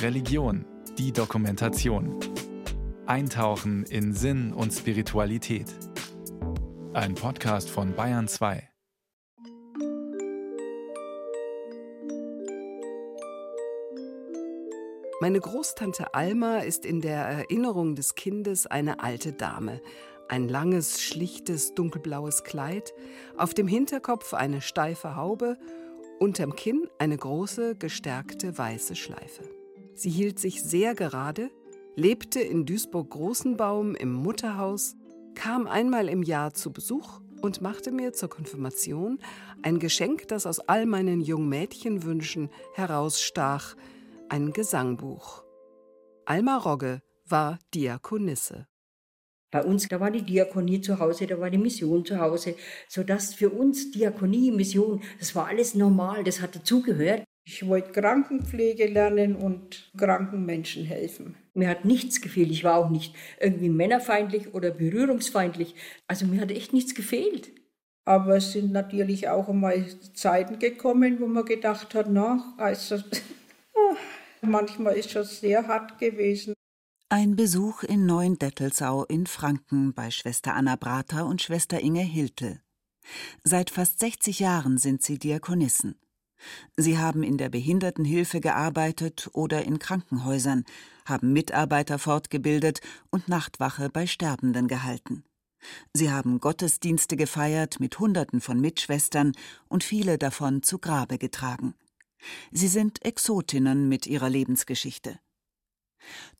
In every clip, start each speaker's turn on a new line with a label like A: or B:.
A: Religion, die Dokumentation. Eintauchen in Sinn und Spiritualität. Ein Podcast von Bayern 2.
B: Meine Großtante Alma ist in der Erinnerung des Kindes eine alte Dame. Ein langes, schlichtes, dunkelblaues Kleid, auf dem Hinterkopf eine steife Haube, unterm Kinn eine große, gestärkte weiße Schleife. Sie hielt sich sehr gerade, lebte in Duisburg-Großenbaum im Mutterhaus, kam einmal im Jahr zu Besuch und machte mir zur Konfirmation ein Geschenk, das aus all meinen Jungmädchenwünschen herausstach, ein Gesangbuch. Alma Rogge war Diakonisse.
C: Bei uns, da war die Diakonie zu Hause, da war die Mission zu Hause, sodass für uns Diakonie, Mission, das war alles normal, das hat dazugehört.
D: Ich wollte Krankenpflege lernen und kranken Menschen helfen.
C: Mir hat nichts gefehlt. Ich war auch nicht irgendwie männerfeindlich oder berührungsfeindlich. Also mir hat echt nichts gefehlt.
D: Aber es sind natürlich auch einmal Zeiten gekommen, wo man gedacht hat, na, also, manchmal ist das sehr hart gewesen.
E: Ein Besuch in Neuendettelsau in Franken bei Schwester Anna Brater und Schwester Inge Hiltel. Seit fast 60 Jahren sind sie Diakonissen. Sie haben in der Behindertenhilfe gearbeitet oder in Krankenhäusern, haben Mitarbeiter fortgebildet und Nachtwache bei Sterbenden gehalten. Sie haben Gottesdienste gefeiert mit Hunderten von Mitschwestern und viele davon zu Grabe getragen. Sie sind Exotinnen mit ihrer Lebensgeschichte.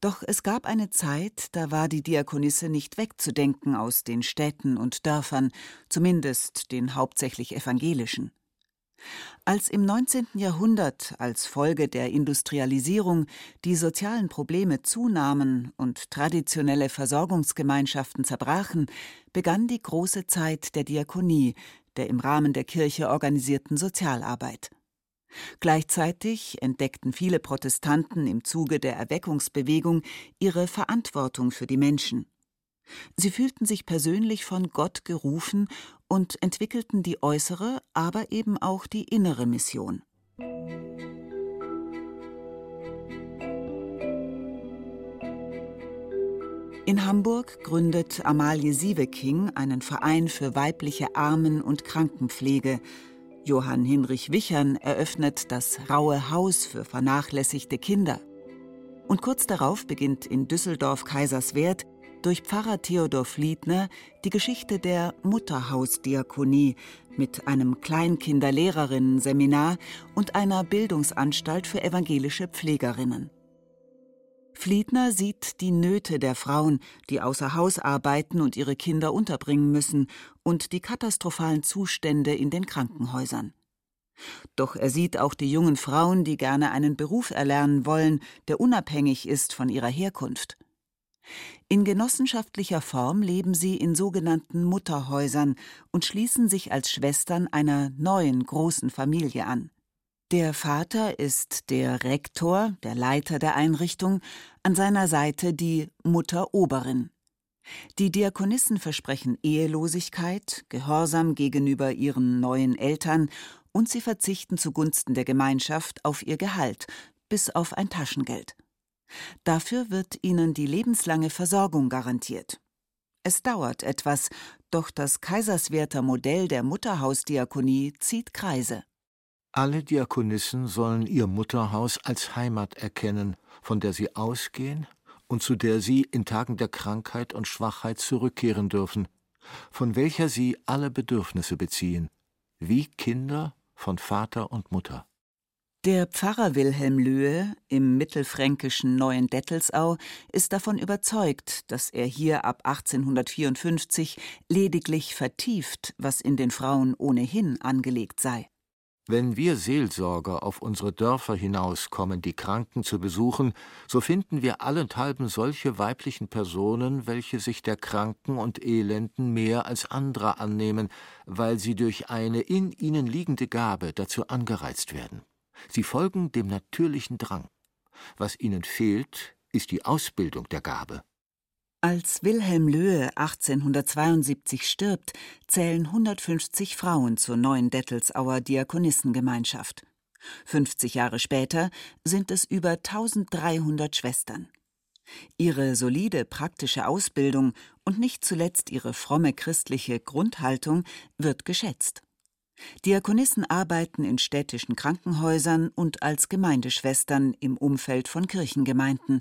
E: Doch es gab eine Zeit, da war die Diakonisse nicht wegzudenken aus den Städten und Dörfern, zumindest den hauptsächlich evangelischen. Als im 19. Jahrhundert als Folge der Industrialisierung die sozialen Probleme zunahmen und traditionelle Versorgungsgemeinschaften zerbrachen, begann die große Zeit der Diakonie, der im Rahmen der Kirche organisierten Sozialarbeit. Gleichzeitig entdeckten viele Protestanten im Zuge der Erweckungsbewegung ihre Verantwortung für die Menschen. Sie fühlten sich persönlich von Gott gerufen und entwickelten die äußere, aber eben auch die innere Mission. In Hamburg gründet Amalie Sieveking einen Verein für weibliche Armen- und Krankenpflege. Johann Hinrich Wichern eröffnet das Raue Haus für vernachlässigte Kinder. Und kurz darauf beginnt in Düsseldorf-Kaiserswerth durch Pfarrer Theodor Fliedner die Geschichte der Mutterhausdiakonie mit einem Kleinkinderlehrerinnen-Seminar und einer Bildungsanstalt für evangelische Pflegerinnen. Fliedner sieht die Nöte der Frauen, die außer Haus arbeiten und ihre Kinder unterbringen müssen, und die katastrophalen Zustände in den Krankenhäusern. Doch er sieht auch die jungen Frauen, die gerne einen Beruf erlernen wollen, der unabhängig ist von ihrer Herkunft. In genossenschaftlicher Form leben sie in sogenannten Mutterhäusern und schließen sich als Schwestern einer neuen großen Familie an. Der Vater ist der Rektor, der Leiter der Einrichtung, an seiner Seite die Mutter Oberin. Die Diakonissen versprechen Ehelosigkeit, Gehorsam gegenüber ihren neuen Eltern und sie verzichten zugunsten der Gemeinschaft auf ihr Gehalt, bis auf ein Taschengeld. Dafür wird ihnen die lebenslange Versorgung garantiert. Es dauert etwas, doch das Kaiserswerther Modell der Mutterhausdiakonie zieht Kreise.
F: Alle Diakonissen sollen ihr Mutterhaus als Heimat erkennen, von der sie ausgehen und zu der sie in Tagen der Krankheit und Schwachheit zurückkehren dürfen, von welcher sie alle Bedürfnisse beziehen, wie Kinder von Vater und Mutter.
E: Der Pfarrer Wilhelm Löhe im mittelfränkischen Neuen Dettelsau ist davon überzeugt, dass er hier ab 1854 lediglich vertieft, was in den Frauen ohnehin angelegt sei.
F: Wenn wir Seelsorger auf unsere Dörfer hinauskommen, die Kranken zu besuchen, so finden wir allenthalben solche weiblichen Personen, welche sich der Kranken und Elenden mehr als andere annehmen, weil sie durch eine in ihnen liegende Gabe dazu angereizt werden. Sie folgen dem natürlichen Drang. Was ihnen fehlt, ist die Ausbildung der Gabe.
E: Als Wilhelm Löhe 1872 stirbt, zählen 150 Frauen zur neuen Dettelsauer Diakonissengemeinschaft. 50 Jahre später sind es über 1300 Schwestern. Ihre solide praktische Ausbildung und nicht zuletzt ihre fromme christliche Grundhaltung wird geschätzt. Diakonissen arbeiten in städtischen Krankenhäusern und als Gemeindeschwestern im Umfeld von Kirchengemeinden.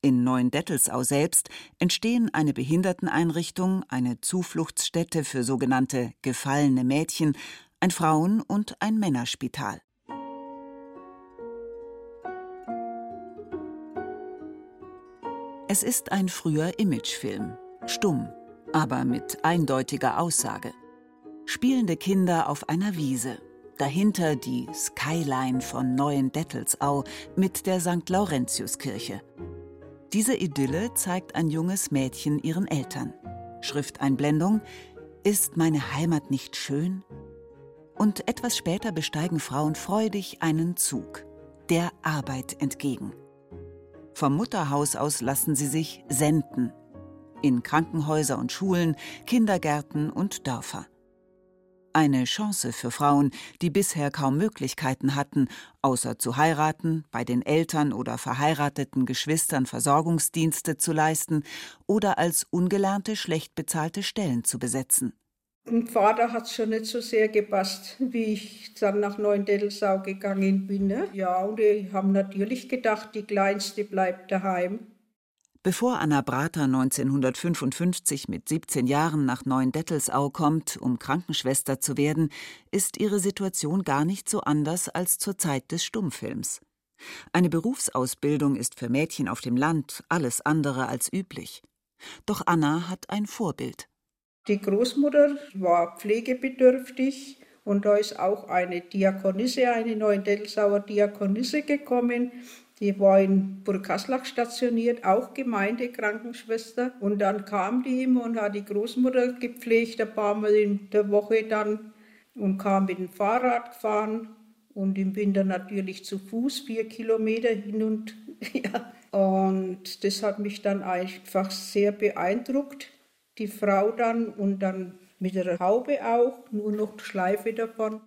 E: In Neuendettelsau selbst entstehen eine Behinderteneinrichtung, eine Zufluchtsstätte für sogenannte gefallene Mädchen, ein Frauen- und ein Männerspital. Es ist ein früher Imagefilm, stumm, aber mit eindeutiger Aussage. Spielende Kinder auf einer Wiese, dahinter die Skyline von Neuendettelsau mit der St. Laurentiuskirche. Diese Idylle zeigt ein junges Mädchen ihren Eltern. Schrifteinblendung Ist meine Heimat nicht schön? Und etwas später besteigen Frauen freudig einen Zug, der Arbeit entgegen. Vom Mutterhaus aus lassen sie sich senden. In Krankenhäuser und Schulen, Kindergärten und Dörfer. Eine Chance für Frauen, die bisher kaum Möglichkeiten hatten, außer zu heiraten, bei den Eltern oder verheirateten Geschwistern Versorgungsdienste zu leisten oder als ungelernte, schlecht bezahlte Stellen zu besetzen.
D: Dem Vater hat es schon nicht so sehr gepasst, wie ich dann nach Neuendettelsau gegangen bin. Ne? Ja, und die haben natürlich gedacht, die Kleinste bleibt daheim.
E: Bevor Anna Brater 1955 mit 17 Jahren nach Neuendettelsau kommt, um Krankenschwester zu werden, ist ihre Situation gar nicht so anders als zur Zeit des Stummfilms. Eine Berufsausbildung ist für Mädchen auf dem Land alles andere als üblich. Doch Anna hat ein Vorbild.
D: Die Großmutter war pflegebedürftig und da ist auch eine Diakonisse, eine Neuendelsauer Diakonisse gekommen. Die war in Burghaslach stationiert, auch Gemeindekrankenschwester. Und dann kam die immer und hat die Großmutter gepflegt, ein paar Mal in der Woche dann und kam mit dem Fahrrad gefahren und im Winter natürlich zu Fuß, vier Kilometer hin und ja. Und das hat mich dann einfach sehr beeindruckt die Frau dann und dann mit der Haube auch, nur noch die Schleife davon.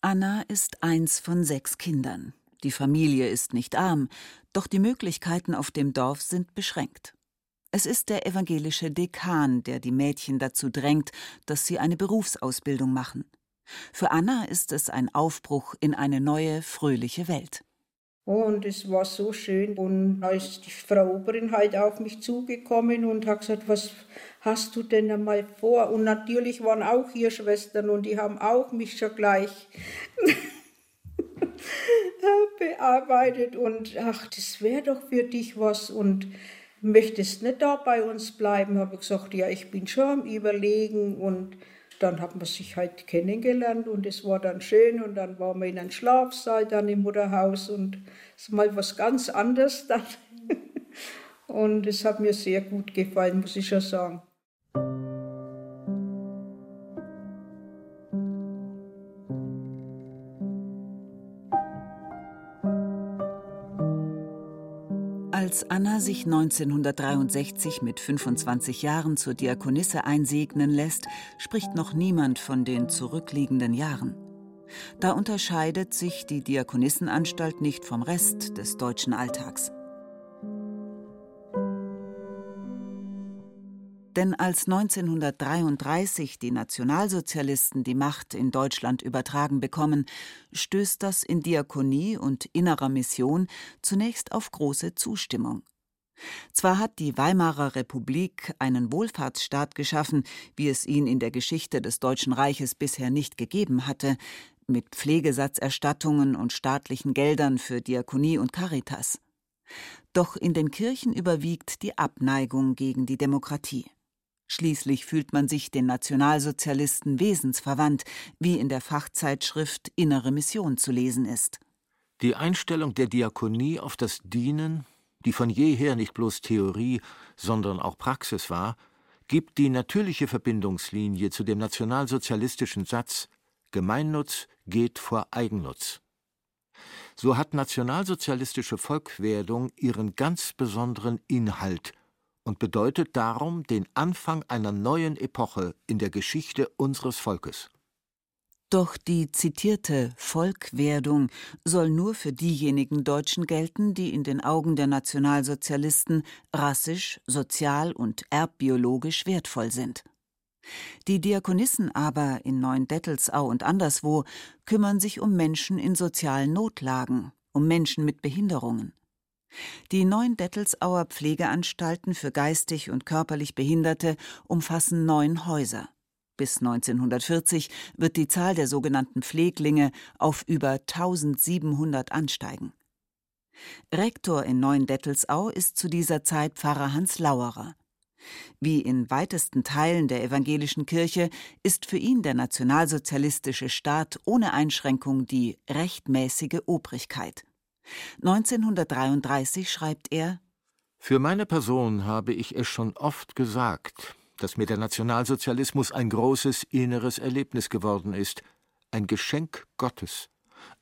E: Anna ist eins von sechs Kindern. Die Familie ist nicht arm, doch die Möglichkeiten auf dem Dorf sind beschränkt. Es ist der evangelische Dekan, der die Mädchen dazu drängt, dass sie eine Berufsausbildung machen. Für Anna ist es ein Aufbruch in eine neue, fröhliche Welt.
D: Und es war so schön. Und da ist die Frau Oberin halt auf mich zugekommen und hat gesagt, was hast du denn einmal vor? Und natürlich waren auch hier Schwestern und die haben auch mich schon gleich bearbeitet. Und ach, das wäre doch für dich was. Und möchtest nicht da bei uns bleiben? Habe ich gesagt, ja, ich bin schon am Überlegen und dann hat man sich halt kennengelernt und es war dann schön und dann waren wir in einem Schlafsaal dann im Mutterhaus und es ist mal was ganz anderes dann. Und es hat mir sehr gut gefallen, muss ich schon sagen.
E: Als Anna sich 1963 mit 25 Jahren zur Diakonisse einsegnen lässt, spricht noch niemand von den zurückliegenden Jahren. Da unterscheidet sich die Diakonissenanstalt nicht vom Rest des deutschen Alltags. Denn als 1933 die Nationalsozialisten die Macht in Deutschland übertragen bekommen, stößt das in Diakonie und innerer Mission zunächst auf große Zustimmung. Zwar hat die Weimarer Republik einen Wohlfahrtsstaat geschaffen, wie es ihn in der Geschichte des Deutschen Reiches bisher nicht gegeben hatte, mit Pflegesatzerstattungen und staatlichen Geldern für Diakonie und Caritas. Doch in den Kirchen überwiegt die Abneigung gegen die Demokratie. Schließlich fühlt man sich den Nationalsozialisten wesensverwandt, wie in der Fachzeitschrift Innere Mission zu lesen ist.
F: Die Einstellung der Diakonie auf das Dienen, die von jeher nicht bloß Theorie, sondern auch Praxis war, gibt die natürliche Verbindungslinie zu dem nationalsozialistischen Satz Gemeinnutz geht vor Eigennutz. So hat nationalsozialistische Volkwerdung ihren ganz besonderen Inhalt und bedeutet darum den Anfang einer neuen Epoche in der Geschichte unseres Volkes.
E: Doch die zitierte Volkwerdung soll nur für diejenigen Deutschen gelten, die in den Augen der Nationalsozialisten rassisch, sozial und erbbiologisch wertvoll sind. Die Diakonissen aber in Neuendettelsau und anderswo kümmern sich um Menschen in sozialen Notlagen, um Menschen mit Behinderungen. Die neun Dettelsauer Pflegeanstalten für geistig und körperlich Behinderte umfassen neun Häuser. Bis 1940 wird die Zahl der sogenannten Pfleglinge auf über 1700 ansteigen. Rektor in Neuendettelsau ist zu dieser Zeit Pfarrer Hans Lauerer. Wie in weitesten Teilen der evangelischen Kirche ist für ihn der nationalsozialistische Staat ohne Einschränkung die rechtmäßige Obrigkeit. 1933 schreibt er
F: Für meine Person habe ich es schon oft gesagt, dass mir der Nationalsozialismus ein großes inneres Erlebnis geworden ist, ein Geschenk Gottes,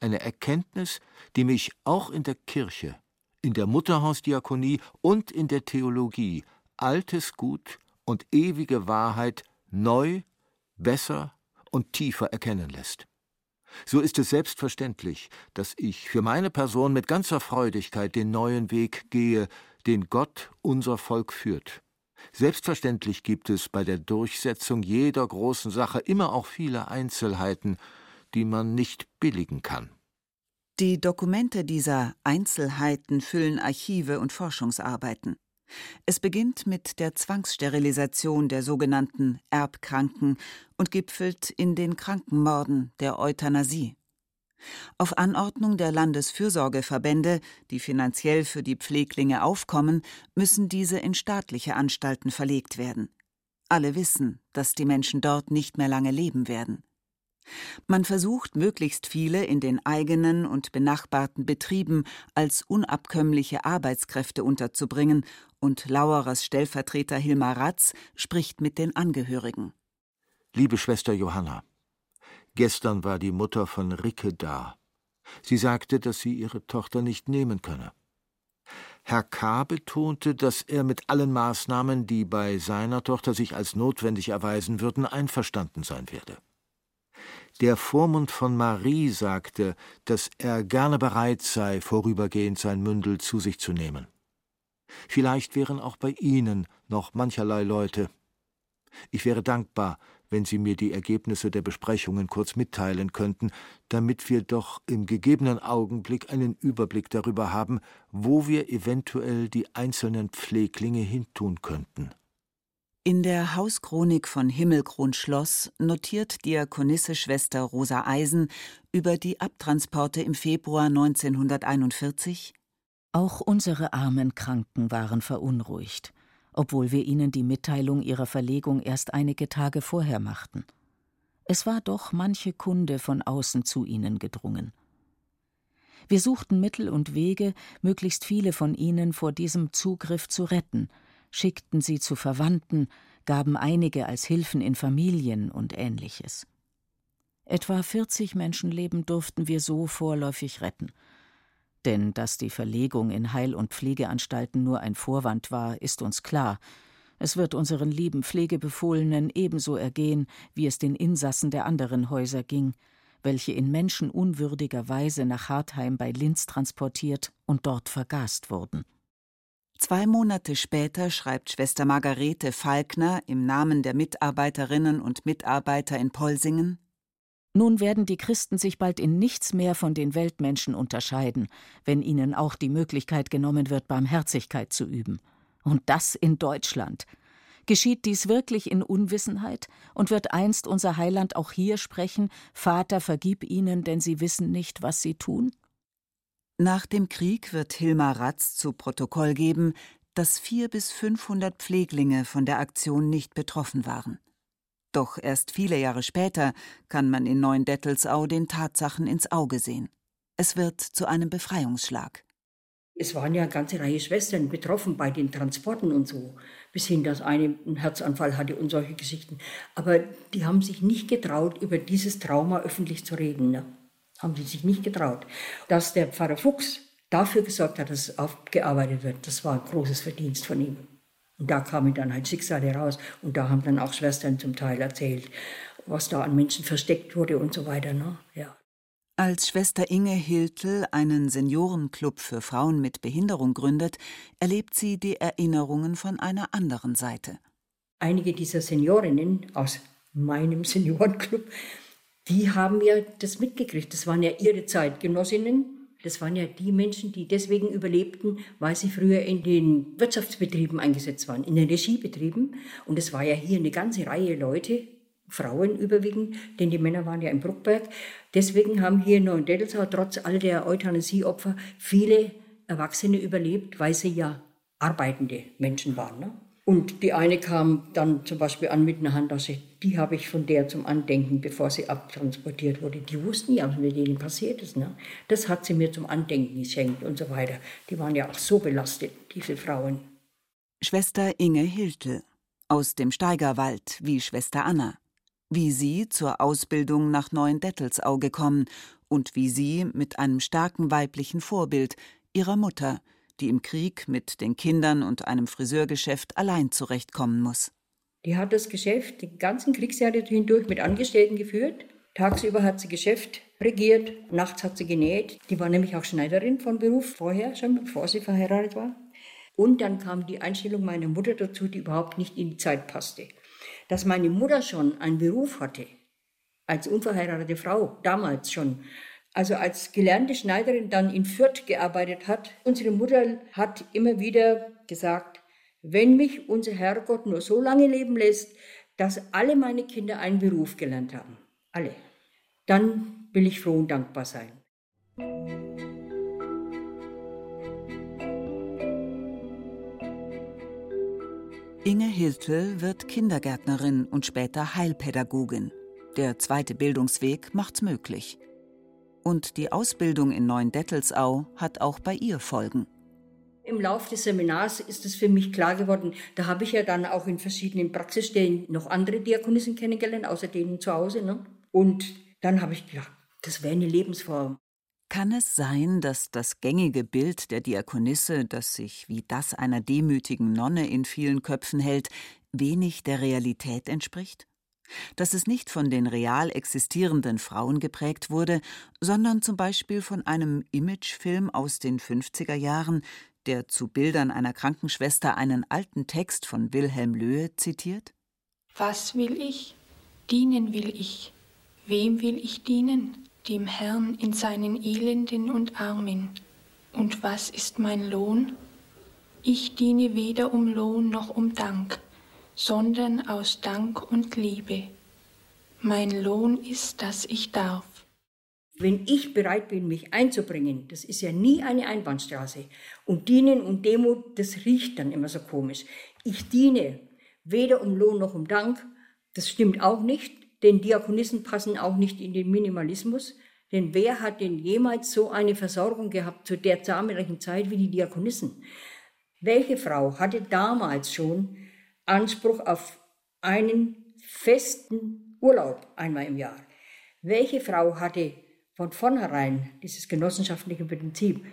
F: eine Erkenntnis, die mich auch in der Kirche, in der Mutterhausdiakonie und in der Theologie altes Gut und ewige Wahrheit neu, besser und tiefer erkennen lässt. So ist es selbstverständlich, dass ich für meine Person mit ganzer Freudigkeit den neuen Weg gehe, den Gott unser Volk führt. Selbstverständlich gibt es bei der Durchsetzung jeder großen Sache immer auch viele Einzelheiten, die man nicht billigen kann.
E: Die Dokumente dieser Einzelheiten füllen Archive und Forschungsarbeiten. Es beginnt mit der Zwangssterilisation der sogenannten Erbkranken und gipfelt in den Krankenmorden der Euthanasie. Auf Anordnung der Landesfürsorgeverbände, die finanziell für die Pfleglinge aufkommen, müssen diese in staatliche Anstalten verlegt werden. Alle wissen, dass die Menschen dort nicht mehr lange leben werden. Man versucht, möglichst viele in den eigenen und benachbarten Betrieben als unabkömmliche Arbeitskräfte unterzubringen, und Lauerers Stellvertreter Hilmar Ratz spricht mit den Angehörigen.
F: Liebe Schwester Johanna, gestern war die Mutter von Ricke da. Sie sagte, dass sie ihre Tochter nicht nehmen könne. Herr K. betonte, dass er mit allen Maßnahmen, die bei seiner Tochter sich als notwendig erweisen würden, einverstanden sein werde. Der Vormund von Marie sagte, dass er gerne bereit sei, vorübergehend sein Mündel zu sich zu nehmen. Vielleicht wären auch bei Ihnen noch mancherlei Leute. Ich wäre dankbar, wenn Sie mir die Ergebnisse der Besprechungen kurz mitteilen könnten, damit wir doch im gegebenen Augenblick einen Überblick darüber haben, wo wir eventuell die einzelnen Pfleglinge hintun könnten.
E: In der Hauschronik von Himmelkronschloss notiert Diakonisse-Schwester Rosa Eisen über die Abtransporte im Februar 1941.
G: Auch unsere armen Kranken waren verunruhigt, obwohl wir ihnen die Mitteilung ihrer Verlegung erst einige Tage vorher machten. Es war doch manche Kunde von außen zu ihnen gedrungen. Wir suchten Mittel und Wege, möglichst viele von ihnen vor diesem Zugriff zu retten – schickten sie zu Verwandten, gaben einige als Hilfen in Familien und ähnliches. Etwa 40 Menschenleben durften wir so vorläufig retten. Denn dass die Verlegung in Heil- und Pflegeanstalten nur ein Vorwand war, ist uns klar. Es wird unseren lieben Pflegebefohlenen ebenso ergehen, wie es den Insassen der anderen Häuser ging, welche in menschenunwürdiger Weise nach Hartheim bei Linz transportiert und dort vergast wurden.
E: Zwei Monate später schreibt Schwester Margarete Falkner im Namen der Mitarbeiterinnen und Mitarbeiter in Polsingen
G: Nun werden die Christen sich bald in nichts mehr von den Weltmenschen unterscheiden, wenn ihnen auch die Möglichkeit genommen wird, Barmherzigkeit zu üben. Und das in Deutschland. Geschieht dies wirklich in Unwissenheit und wird einst unser Heiland auch hier sprechen, Vater, vergib ihnen, denn sie wissen nicht, was sie tun?
E: Nach dem Krieg wird Hilmar Ratz zu Protokoll geben, dass vier bis 500 Pfleglinge von der Aktion nicht betroffen waren. Doch erst viele Jahre später kann man in Neuendettelsau den Tatsachen ins Auge sehen. Es wird zu einem Befreiungsschlag.
C: Es waren ja eine ganze Reihe Schwestern betroffen bei den Transporten und so, bis hin, dass eine einen Herzanfall hatte und solche Geschichten. Aber die haben sich nicht getraut, über dieses Trauma öffentlich zu reden. Ne? Haben sie sich nicht getraut. Dass der Pfarrer Fuchs dafür gesorgt hat, dass es aufgearbeitet wird, das war ein großes Verdienst von ihm. Und da kamen dann halt Schicksale raus. Und da haben dann auch Schwestern zum Teil erzählt, was da an Menschen versteckt wurde und so weiter. Ne? Ja.
E: Als Schwester Inge Hiltel einen Seniorenclub für Frauen mit Behinderung gründet, erlebt sie die Erinnerungen von einer anderen Seite.
C: Einige dieser Seniorinnen aus meinem Seniorenclub, die haben ja das mitgekriegt. Das waren ja ihre Zeitgenossinnen, das waren ja die Menschen, die deswegen überlebten, weil sie früher in den Wirtschaftsbetrieben eingesetzt waren, in den Regiebetrieben. Und es war ja hier eine ganze Reihe Leute, Frauen überwiegend, denn die Männer waren ja im Bruckberg. Deswegen haben hier in Neuendettelsau trotz all der Euthanasieopfer viele Erwachsene überlebt, weil sie ja arbeitende Menschen waren. Ne? Und die eine kam dann zum Beispiel an mit einer Handtasche, die habe ich von der zum Andenken, bevor sie abtransportiert wurde. Die wussten ja, was mit denen passiert ist. Ne? Das hat sie mir zum Andenken geschenkt und so weiter. Die waren ja auch so belastet, diese Frauen.
E: Schwester Inge Hiltel aus dem Steigerwald, wie Schwester Anna. Wie sie zur Ausbildung nach Neuendettelsau gekommen und wie sie mit einem starken weiblichen Vorbild, ihrer Mutter, die im Krieg mit den Kindern und einem Friseurgeschäft allein zurechtkommen muss.
C: Die hat das Geschäft die ganzen Kriegsjahre hindurch mit Angestellten geführt. Tagsüber hat sie Geschäft regiert, nachts hat sie genäht. Die war nämlich auch Schneiderin von Beruf vorher, schon bevor sie verheiratet war. Und dann kam die Einstellung meiner Mutter dazu, die überhaupt nicht in die Zeit passte. Dass meine Mutter schon einen Beruf hatte, als unverheiratete Frau, damals schon, also als gelernte Schneiderin dann in Fürth gearbeitet hat. Unsere Mutter hat immer wieder gesagt, wenn mich unser Herrgott nur so lange leben lässt, dass alle meine Kinder einen Beruf gelernt haben, alle, dann will ich froh und dankbar sein.
E: Inge Hiltel wird Kindergärtnerin und später Heilpädagogin. Der zweite Bildungsweg macht's möglich. Und die Ausbildung in Neuendettelsau hat auch bei ihr Folgen.
C: Im Laufe des Seminars ist es für mich klar geworden, da habe ich ja dann auch in verschiedenen Praxisstellen noch andere Diakonissen kennengelernt, außer denen zu Hause. Ne? Und dann habe ich gedacht, das wäre eine Lebensform.
E: Kann es sein, dass das gängige Bild der Diakonisse, das sich wie das einer demütigen Nonne in vielen Köpfen hält, wenig der Realität entspricht? Dass es nicht von den real existierenden Frauen geprägt wurde, sondern zum Beispiel von einem Imagefilm aus den 50er Jahren, der zu Bildern einer Krankenschwester einen alten Text von Wilhelm Löhe zitiert?
H: Was will ich? Dienen will ich. Wem will ich dienen? Dem Herrn in seinen Elenden und Armen. Und was ist mein Lohn? Ich diene weder um Lohn noch um Dank sondern aus Dank und Liebe. Mein Lohn ist, dass ich darf.
C: Wenn ich bereit bin, mich einzubringen, das ist ja nie eine Einbahnstraße. Und dienen und Demut, das riecht dann immer so komisch. Ich diene weder um Lohn noch um Dank, das stimmt auch nicht, denn Diakonissen passen auch nicht in den Minimalismus. Denn wer hat denn jemals so eine Versorgung gehabt zu der zahlreichen Zeit wie die Diakonissen? Welche Frau hatte damals schon Anspruch auf einen festen Urlaub einmal im Jahr. Welche Frau hatte von vornherein dieses genossenschaftliche Prinzip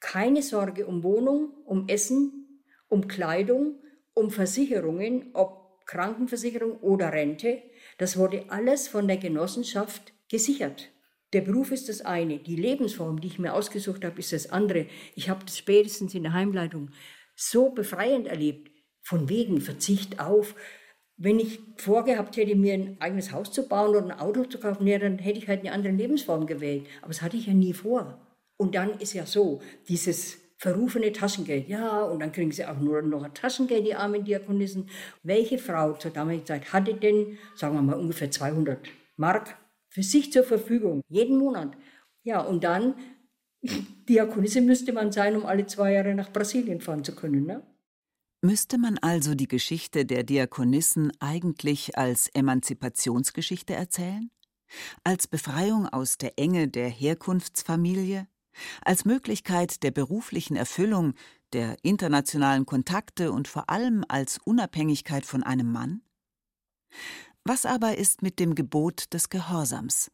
C: keine Sorge um Wohnung, um Essen, um Kleidung, um Versicherungen, ob Krankenversicherung oder Rente. Das wurde alles von der Genossenschaft gesichert. Der Beruf ist das eine, die Lebensform, die ich mir ausgesucht habe, ist das andere. Ich habe das spätestens in der Heimleitung so befreiend erlebt. Von wegen Verzicht auf. Wenn ich vorgehabt hätte, mir ein eigenes Haus zu bauen oder ein Auto zu kaufen, ja, dann hätte ich halt eine andere Lebensform gewählt. Aber das hatte ich ja nie vor. Und dann ist ja so, dieses verrufene Taschengeld. Ja, und dann kriegen sie auch nur noch ein Taschengeld, die armen Diakonissen. Welche Frau zur damaligen Zeit hatte denn, sagen wir mal, ungefähr 200 Mark für sich zur Verfügung, jeden Monat? Ja, und dann, Diakonisse müsste man sein, um alle zwei Jahre nach Brasilien fahren zu können. Ne?
E: Müsste man also die Geschichte der Diakonissen eigentlich als Emanzipationsgeschichte erzählen? Als Befreiung aus der Enge der Herkunftsfamilie? Als Möglichkeit der beruflichen Erfüllung, der internationalen Kontakte und vor allem als Unabhängigkeit von einem Mann? Was aber ist mit dem Gebot des Gehorsams?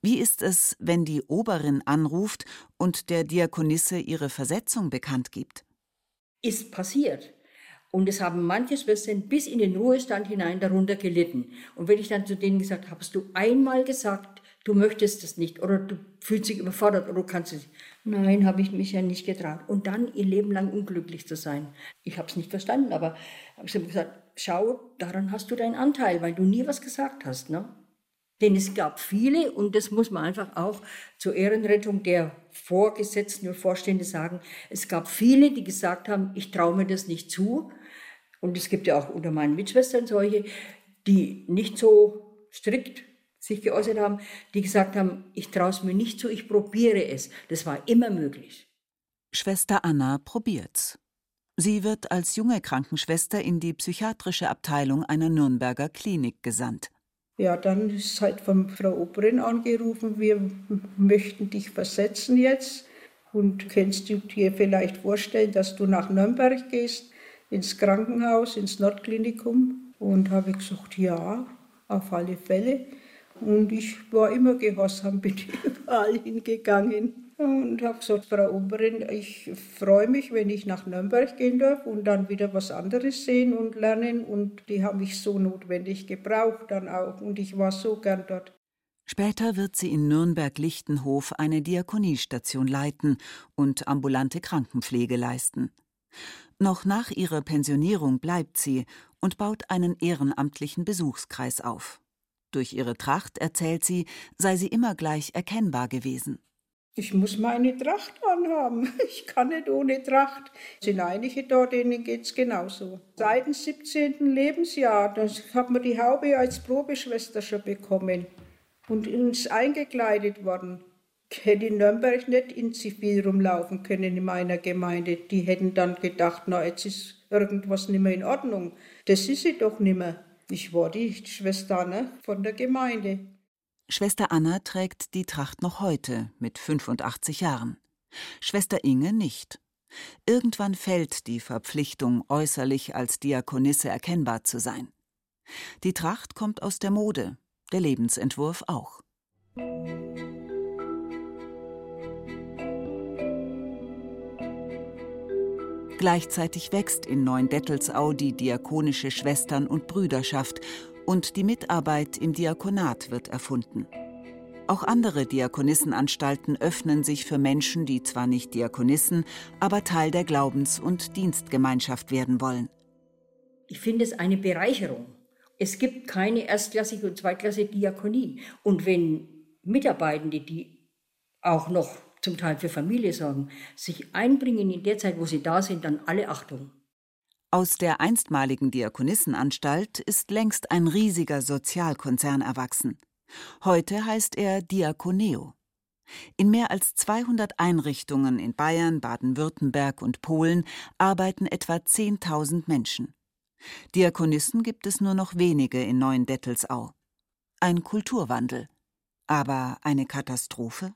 E: Wie ist es, wenn die Oberin anruft und der Diakonisse ihre Versetzung bekannt gibt?
C: Ist passiert. Und es haben manche Schwestern bis in den Ruhestand hinein darunter gelitten. Und wenn ich dann zu denen gesagt habe, hast du einmal gesagt, du möchtest das nicht oder du fühlst dich überfordert oder du kannst es nicht. Nein, habe ich mich ja nicht getraut. Und dann ihr Leben lang unglücklich zu sein. Ich habe es nicht verstanden, aber habe ich gesagt, schau, daran hast du deinen Anteil, weil du nie was gesagt hast. Ne? Denn es gab viele, und das muss man einfach auch zur Ehrenrettung der Vorgesetzten und Vorstände sagen, es gab viele, die gesagt haben, ich traue mir das nicht zu. Und es gibt ja auch unter meinen Mitschwestern solche, die nicht so strikt sich geäußert haben, die gesagt haben, ich traue es mir nicht zu, ich probiere es. Das war immer möglich.
E: Schwester Anna probiert's. Sie wird als junge Krankenschwester in die psychiatrische Abteilung einer Nürnberger Klinik gesandt.
D: Ja, dann ist halt von Frau Oberin angerufen, wir möchten dich versetzen jetzt. Und kannst du dir vielleicht vorstellen, dass du nach Nürnberg gehst, ins Krankenhaus, ins Nordklinikum? Und habe gesagt, ja, auf alle Fälle. Und ich war immer gehorsam, bin überall hingegangen und habe gesagt, Frau Oberin, ich freue mich, wenn ich nach Nürnberg gehen darf und dann wieder was anderes sehen und lernen. Und die haben mich so notwendig gebraucht dann auch. Und ich war so gern dort.
E: Später wird sie in Nürnberg-Lichtenhof eine Diakoniestation leiten und ambulante Krankenpflege leisten. Noch nach ihrer Pensionierung bleibt sie und baut einen ehrenamtlichen Besuchskreis auf. Durch ihre Tracht, erzählt sie, sei sie immer gleich erkennbar gewesen.
D: Ich muss meine Tracht anhaben. Ich kann nicht ohne Tracht. Sind einige da, denen geht es genauso. Seit dem 17. Lebensjahr, da hat man die Haube als Probeschwester schon bekommen und uns eingekleidet worden. Hätte in Nürnberg nicht in Zivil rumlaufen können in meiner Gemeinde. Die hätten dann gedacht, na, jetzt ist irgendwas nicht mehr in Ordnung. Das ist sie doch nicht mehr. Ich war die Schwester Anna von der Gemeinde.
E: Schwester Anna trägt die Tracht noch heute mit 85 Jahren. Schwester Inge nicht. Irgendwann fällt die Verpflichtung, äußerlich als Diakonisse erkennbar zu sein. Die Tracht kommt aus der Mode, der Lebensentwurf auch. Gleichzeitig wächst in Neuendettelsau die diakonische Schwestern- und Brüderschaft und die Mitarbeit im Diakonat wird erfunden. Auch andere Diakonissenanstalten öffnen sich für Menschen, die zwar nicht Diakonissen, aber Teil der Glaubens- und Dienstgemeinschaft werden wollen.
C: Ich finde es eine Bereicherung. Es gibt keine erstklassige und zweitklassige Diakonie. Und wenn Mitarbeitende, die auch noch zum Teil für Familie sorgen, sich einbringen in der Zeit, wo sie da sind, dann alle Achtung.
E: Aus der einstmaligen Diakonissenanstalt ist längst ein riesiger Sozialkonzern erwachsen. Heute heißt er Diakoneo. In mehr als 200 Einrichtungen in Bayern, Baden-Württemberg und Polen arbeiten etwa 10.000 Menschen. Diakonissen gibt es nur noch wenige in Neuendettelsau. Ein Kulturwandel. Aber eine Katastrophe?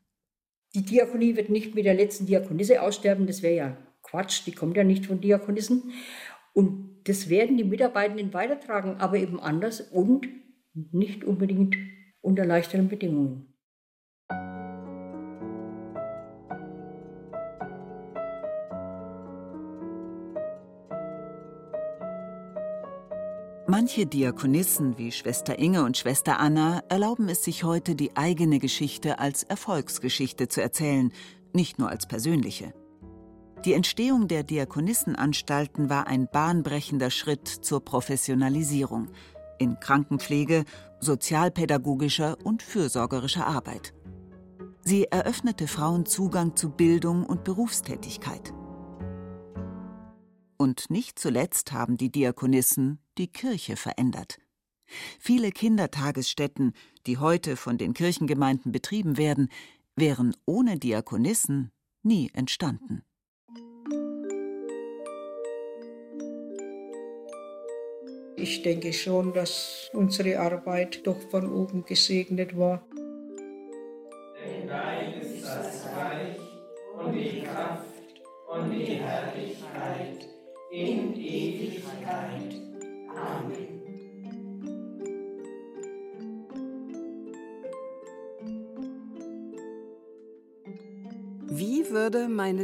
C: Die Diakonie wird nicht mit der letzten Diakonisse aussterben, das wäre ja Quatsch, die kommt ja nicht von Diakonissen. Und das werden die Mitarbeitenden weitertragen, aber eben anders und nicht unbedingt unter leichteren Bedingungen.
E: Manche Diakonissen wie Schwester Inge und Schwester Anna erlauben es sich heute, die eigene Geschichte als Erfolgsgeschichte zu erzählen, nicht nur als persönliche. Die Entstehung der Diakonissenanstalten war ein bahnbrechender Schritt zur Professionalisierung in Krankenpflege, sozialpädagogischer und fürsorgerischer Arbeit. Sie eröffnete Frauen Zugang zu Bildung und Berufstätigkeit. Und nicht zuletzt haben die Diakonissen die Kirche verändert. Viele Kindertagesstätten, die heute von den Kirchengemeinden betrieben werden, wären ohne Diakonissen nie entstanden.
D: Ich denke schon, dass unsere Arbeit doch von oben gesegnet war.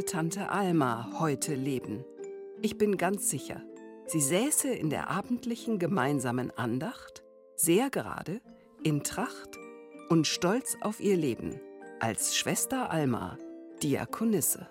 B: Tante Alma heute leben? Ich bin ganz sicher, Sie säße in der abendlichen gemeinsamen Andacht, sehr gerade, in Tracht und stolz auf ihr Leben, als Schwester Alma, Diakonisse.